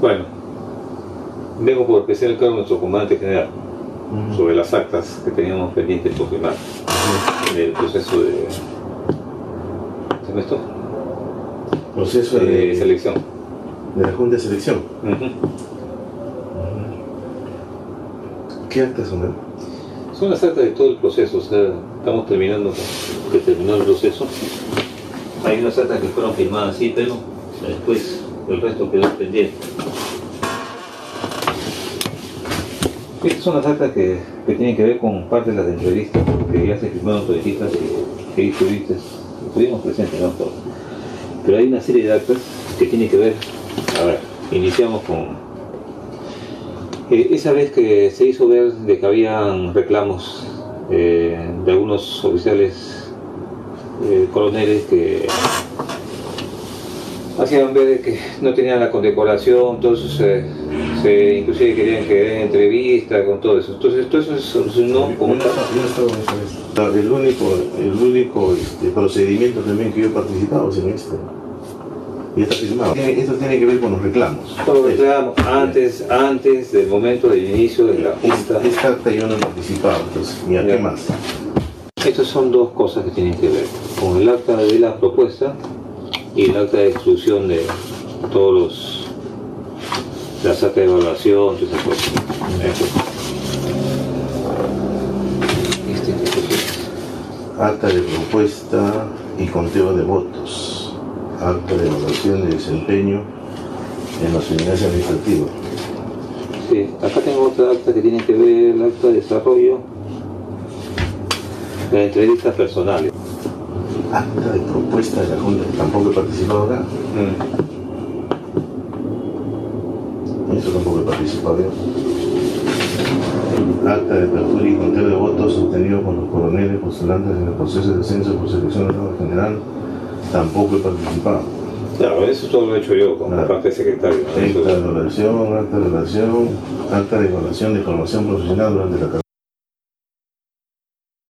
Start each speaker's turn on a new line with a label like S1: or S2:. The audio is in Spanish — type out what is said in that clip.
S1: Bueno, vengo por el cargo de nuestro comandante general sobre las actas que teníamos pendientes por firmar en el proceso de. ¿Se esto?
S2: Proceso
S1: De
S2: de,
S1: selección.
S2: de la Junta de Selección. ¿Qué actas son?
S1: Son las actas de todo el proceso, o sea, estamos terminando, que terminó el proceso. Hay unas actas que fueron firmadas sí, pero después el resto quedó pendiente. Son las actas que, que tienen que ver con parte de las entrevistas, que ya se firmaron entrevistas y estuvimos presentes, no todos. Pero hay una serie de actas que tienen que ver, a ver, iniciamos con eh, esa vez que se hizo ver de que habían reclamos eh, de algunos oficiales eh, coroneles que hacían ver que no tenían la condecoración, entonces se inclusive querían que den entrevista con todo eso. Entonces todo eso se solucionó como tal.
S2: El único, el único este, procedimiento también que yo he participado es en este. Y está firmado. Esto tiene que ver con los reclamos.
S1: Todos los reclamos antes, antes del momento del inicio de la Junta.
S2: Esta acta yo no he participado, entonces, ni a qué más.
S1: Estas son dos cosas que tienen que ver con el acta de la propuesta y el acta de exclusión de todos los las actas de evaluación, todas esas cosas.
S2: Acta de propuesta y conteo de votos. Acta de evaluación de desempeño en las unidades administrativas.
S1: Sí, acá tengo otra acta que tiene que ver el acta de desarrollo de entrevistas personales.
S2: Acta de propuesta de la Junta. Tampoco he participado acá. Eso tampoco he participado yo. Acta de apertura y conteo de votos obtenido por los coroneles postulantes en el proceso de descenso por selección de general. Tampoco he participado.
S1: Claro, eso todo lo he hecho yo como
S2: Claro.
S1: parte de secretario.
S2: Acta de evaluación, acta de evaluación, acta de evaluación de formación profesional durante la.